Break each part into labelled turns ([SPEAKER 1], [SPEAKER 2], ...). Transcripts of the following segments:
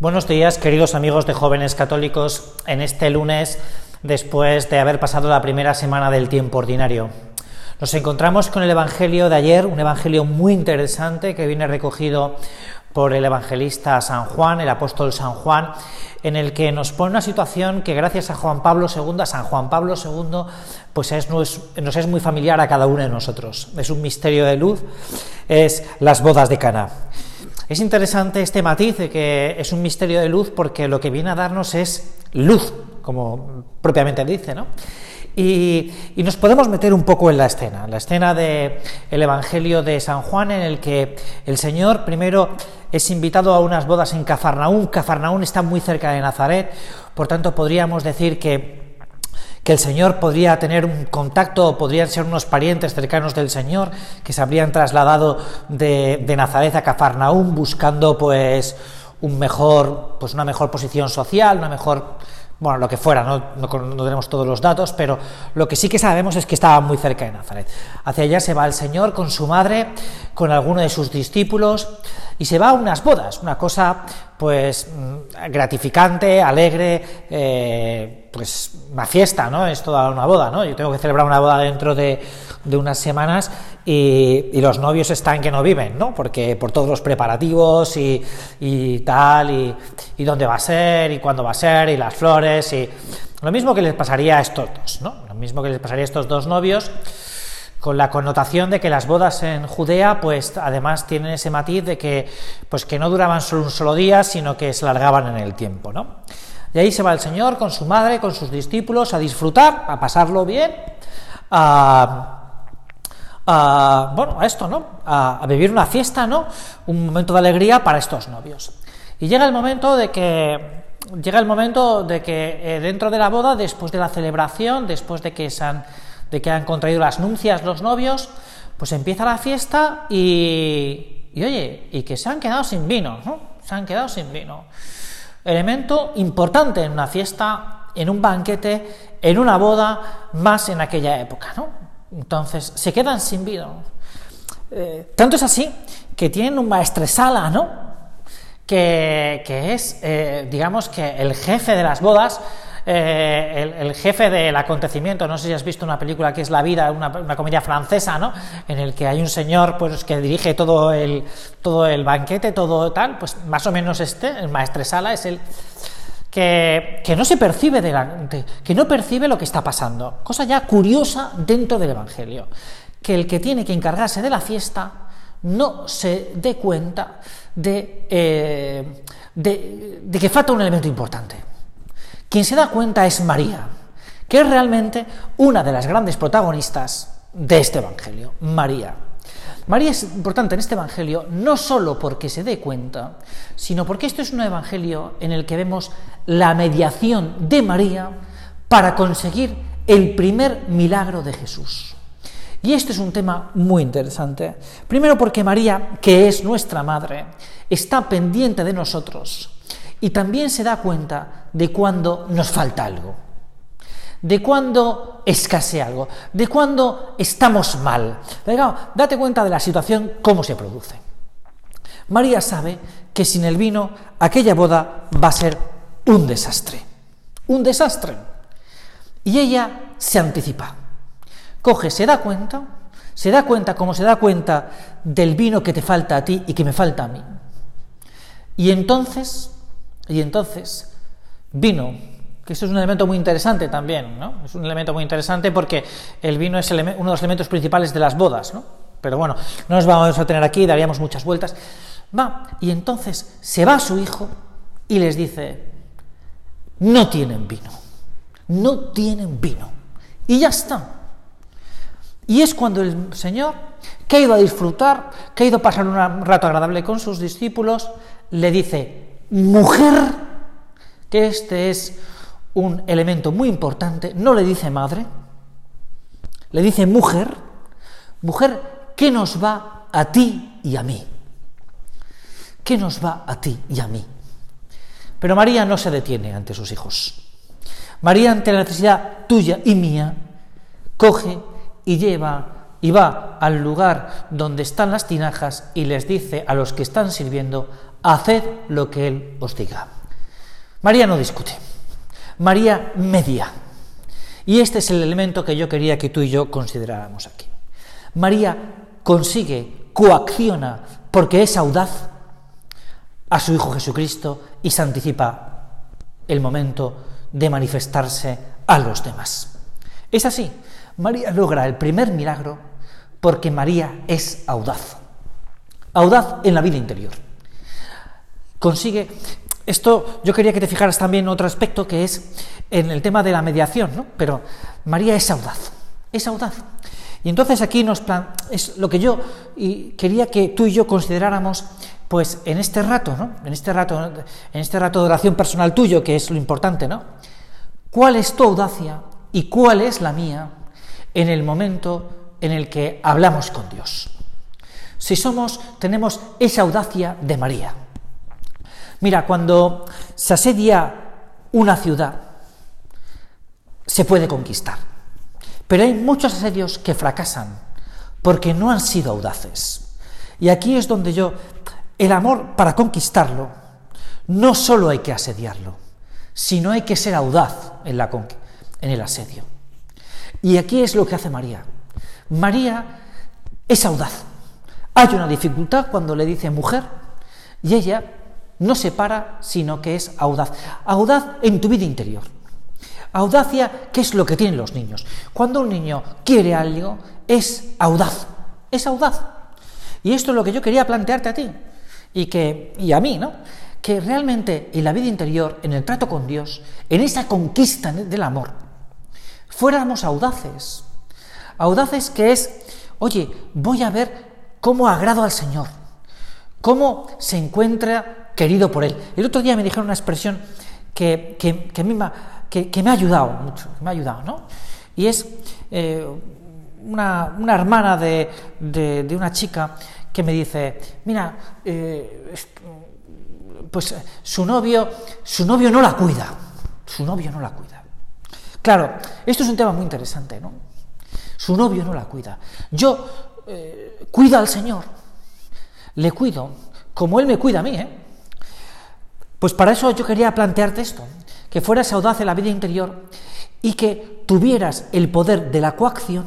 [SPEAKER 1] Buenos días, queridos amigos de jóvenes católicos, en este lunes, después de haber pasado la primera semana del tiempo ordinario. Nos encontramos con el Evangelio de ayer, un Evangelio muy interesante que viene recogido por el evangelista San Juan, el apóstol San Juan, en el que nos pone una situación que gracias a Juan Pablo II, a San Juan Pablo II, pues es, nos, nos es muy familiar a cada uno de nosotros. Es un misterio de luz, es las bodas de Cana. Es interesante este matiz de que es un misterio de luz porque lo que viene a darnos es luz, como propiamente dice, ¿no? Y, nos podemos meter un poco en la escena, la escena del el Evangelio de San Juan, en el que el Señor primero es invitado a unas bodas en Cafarnaún. Cafarnaún está muy cerca de Nazaret, por tanto podríamos decir que que el Señor podría tener un contacto, podrían ser unos parientes cercanos del Señor que se habrían trasladado de, de Nazaret a Cafarnaún buscando pues un mejor, pues una mejor posición social, una mejor bueno, lo que fuera, ¿no? No, tenemos todos los datos, pero lo que sí que sabemos es que estaba muy cerca de Nazaret. Hacia allá se va el Señor con su madre, con alguno de sus discípulos, y se va a unas bodas, una cosa pues mm, gratificante, alegre, eh, pues una fiesta, ¿no? Es toda una boda, ¿no? Yo tengo que celebrar una boda dentro de, de unas semanas y, los novios están que no viven, ¿no? Porque por todos los preparativos y, y tal, y, dónde va a ser, y cuándo va a ser, y las flores, y lo mismo que les pasaría a estos dos, ¿no? Lo mismo que les pasaría a estos dos novios, con la connotación de que las bodas en Judea, pues además tienen ese matiz de que, pues que no duraban solo un solo día, sino que se largaban en el tiempo, ¿no? Y ahí se va el Señor con su madre, con sus discípulos, a disfrutar, a pasarlo bien, a a, bueno, a esto, ¿no? A, vivir una fiesta, ¿no? Un momento de alegría para estos novios. Y llega el momento de que llega el momento de que eh, dentro de la boda, después de la celebración, después de que, se han, de que han contraído las nuncias los novios, pues empieza la fiesta y, y oye, y que se han quedado sin vino, ¿no? Se han quedado sin vino. Elemento importante en una fiesta, en un banquete, en una boda, más en aquella época, ¿no? Entonces, se quedan sin vino. Eh, tanto es así que tienen un maestresala, ¿no? Que, que es, eh, digamos, que el jefe de las bodas, eh, el, jefe del acontecimiento. No sé si has visto una película que es La vida, una, una, comedia francesa, ¿no? En el que hay un señor pues, que dirige todo el, todo el banquete, todo tal, pues más o menos este, el maestresala, es el que, no se percibe delante, que no percibe lo que está pasando. Cosa ya curiosa dentro del Evangelio, que el que tiene que encargarse de la fiesta no se dé cuenta de, eh, de, de que falta un elemento importante. Quien se da cuenta es María, que es realmente una de las grandes protagonistas de este Evangelio, María. María es importante en este Evangelio no solo porque se dé cuenta, sino porque esto es un Evangelio en el que vemos la mediación de María para conseguir el primer milagro de Jesús. Y este es un tema muy interesante. Primero porque María, que es nuestra madre, está pendiente de nosotros y también se da cuenta de cuando nos falta algo de cuando escasea algo, de cuando estamos mal. date cuenta de la situación, cómo se produce. María sabe que sin el vino aquella boda va a ser un desastre. Un desastre. Y ella se anticipa. Coge, se da cuenta, se da cuenta como se da cuenta del vino que te falta a ti y que me falta a mí. Y entonces, y entonces vino que esto es un elemento muy interesante también, ¿no? Es un elemento muy interesante porque el vino es uno de los elementos principales de las bodas, ¿no? Pero bueno, no nos vamos a tener aquí, daríamos muchas vueltas. Va, y entonces se va su hijo y les dice, no tienen vino, no tienen vino. Y ya está. Y es cuando el Señor, que ha ido a disfrutar, que ha ido a pasar un rato agradable con sus discípulos, le dice, mujer, que este es un elemento muy importante, no le dice madre, le dice mujer, mujer, ¿qué nos va a ti y a mí? ¿Qué nos va a ti y a mí? Pero María no se detiene ante sus hijos. María, ante la necesidad tuya y mía, coge y lleva y va al lugar donde están las tinajas y les dice a los que están sirviendo, haced lo que Él os diga. María no discute, María media. Y este es el elemento que yo quería que tú y yo consideráramos aquí. María consigue, coacciona, porque es audaz, a su Hijo Jesucristo y se anticipa el momento de manifestarse a los demás. Es así, María logra el primer milagro porque María es audaz, audaz en la vida interior. Consigue, esto yo quería que te fijaras también en otro aspecto que es en el tema de la mediación, ¿no? pero María es audaz, es audaz. Y entonces aquí nos plan, es lo que yo y quería que tú y yo consideráramos pues en este rato, ¿no? En este rato, en este rato de oración personal tuyo, que es lo importante, ¿no? ¿Cuál es tu audacia y cuál es la mía en el momento en el que hablamos con Dios? Si somos, tenemos esa audacia de María. Mira, cuando se asedia una ciudad, se puede conquistar. Pero hay muchos asedios que fracasan porque no han sido audaces. Y aquí es donde yo el amor, para conquistarlo, no solo hay que asediarlo, sino hay que ser audaz en, la en el asedio. Y aquí es lo que hace María. María es audaz. Hay una dificultad cuando le dice mujer y ella no se para, sino que es audaz. Audaz en tu vida interior. Audacia, ¿qué es lo que tienen los niños? Cuando un niño quiere algo, es audaz. Es audaz. Y esto es lo que yo quería plantearte a ti y, que, y a mí, ¿no? Que realmente en la vida interior, en el trato con Dios, en esa conquista del amor, fuéramos audaces. Audaces que es, oye, voy a ver cómo agrado al Señor, cómo se encuentra querido por Él. El otro día me dijeron una expresión que, que, que, me, que me, ha ayudado mucho, me ha ayudado, ¿no? Y es eh, una, una, hermana de, de, una chica que me dice, mira, eh, pues su novio, su novio no la cuida, su novio no la cuida. Claro, esto es un tema muy interesante, ¿no? Su novio no la cuida. Yo eh, cuido al Señor, le cuido, como Él me cuida a mí, ¿eh? Pues para eso yo quería plantearte esto, que fueras audaz en la vida interior y que tuvieras el poder de la coacción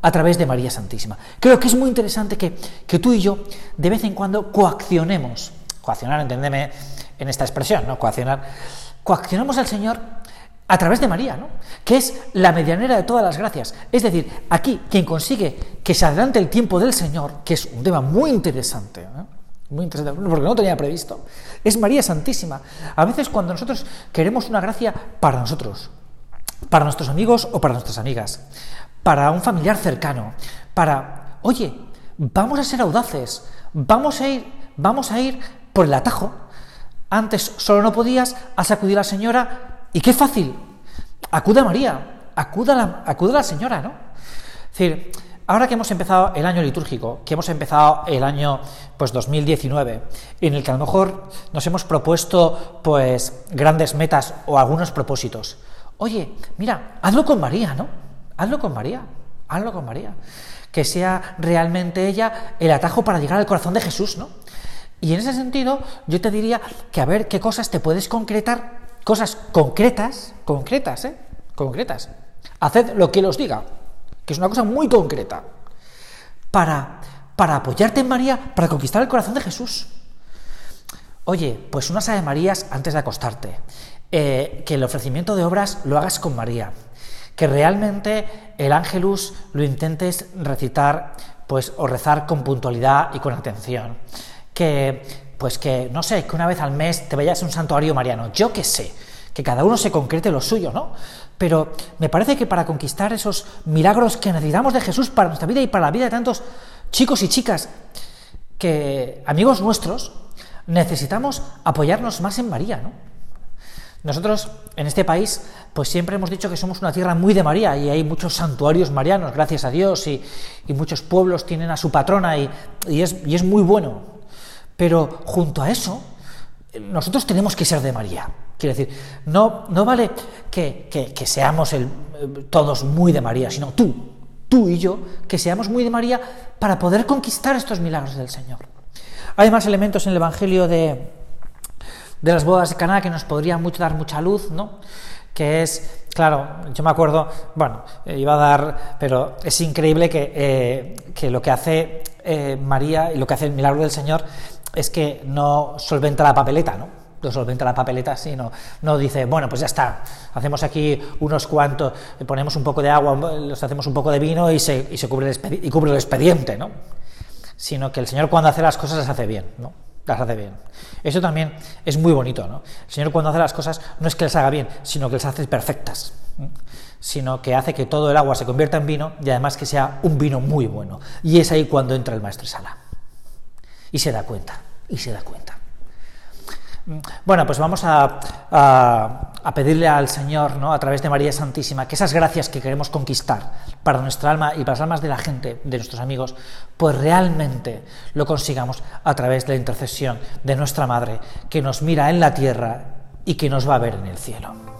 [SPEAKER 1] a través de María Santísima. Creo que es muy interesante que, tú y yo de vez en cuando coaccionemos, coaccionar, entendeme en esta expresión, ¿no? Coaccionar, coaccionamos al Señor a través de María, ¿no? que es la medianera de todas las gracias. Es decir, aquí quien consigue que se adelante el tiempo del Señor, que es un tema muy interesante, muy interesante, porque no tenía previsto, es María Santísima. A veces cuando nosotros queremos una gracia para nosotros, para nuestros amigos o para nuestras amigas, para un familiar cercano, para, oye, vamos a ser audaces, vamos a ir, vamos a ir por el atajo. Antes solo no podías, has acudido a la señora y qué fácil. Acude a María, acude a la, acude a la señora, ¿no? Es decir, ahora que hemos empezado el año litúrgico, que hemos empezado el año pues 2019, en el que a lo mejor nos hemos propuesto pues grandes metas o algunos propósitos. Oye, mira, hazlo con María, ¿no? Hazlo con María, hazlo con María. Que sea realmente ella el atajo para llegar al corazón de Jesús, ¿no? Y en ese sentido, yo te diría que a ver qué cosas te puedes concretar, cosas concretas, concretas, ¿eh? Concretas. Haced lo que os diga, que es una cosa muy concreta, para, para apoyarte en María, para conquistar el corazón de Jesús. Oye, pues unas Ave Marías antes de acostarte, eh, que el ofrecimiento de obras lo hagas con María, que realmente el ángelus lo intentes recitar pues o rezar con puntualidad y con atención. Que pues que no sé, que una vez al mes te vayas a un santuario mariano, yo qué sé, que cada uno se concrete lo suyo, ¿no? Pero me parece que para conquistar esos milagros que necesitamos de Jesús para nuestra vida y para la vida de tantos chicos y chicas que amigos nuestros necesitamos apoyarnos más en María, ¿no? Nosotros en este país pues siempre hemos dicho que somos una tierra muy de María y hay muchos santuarios marianos, gracias a Dios, y, muchos pueblos tienen a su patrona y, es, es, muy bueno. Pero junto a eso, nosotros tenemos que ser de María. Quiere decir, no, no vale que, seamos el, todos muy de María, sino tú, tú y yo, que seamos muy de María para poder conquistar estos milagros del Señor. Hay más elementos en el Evangelio de, de las bodas de Caná que nos podría mucho, dar mucha luz, ¿no? que es, claro, yo me acuerdo, bueno, eh, iba a dar, pero es increíble que, eh, que lo que hace eh, María y lo que hace el milagro del Señor es que no solventa la papeleta, ¿no? No solventa la papeleta, sino no dice, bueno, pues ya está, hacemos aquí unos cuantos, ponemos un poco de agua, los hacemos un poco de vino y se, y se cubre, el y cubre el expediente, ¿no? Sino que el Señor cuando hace las cosas las hace bien, ¿no? las hace bien. Eso también es muy bonito, ¿no? El Señor cuando hace las cosas no es que las haga bien, sino que las hace perfectas, sino que hace que todo el agua se convierta en vino y además que sea un vino muy bueno. Y es ahí cuando entra el maestro Sala. Y se da cuenta, y se da cuenta. Bueno, pues vamos a, a, pedirle al Señor, ¿no? a través de María Santísima, que esas gracias que queremos conquistar para nuestra alma y para las almas de la gente, de nuestros amigos, pues realmente lo consigamos a través de la intercesión de nuestra Madre, que nos mira en la tierra y que nos va a ver en el cielo.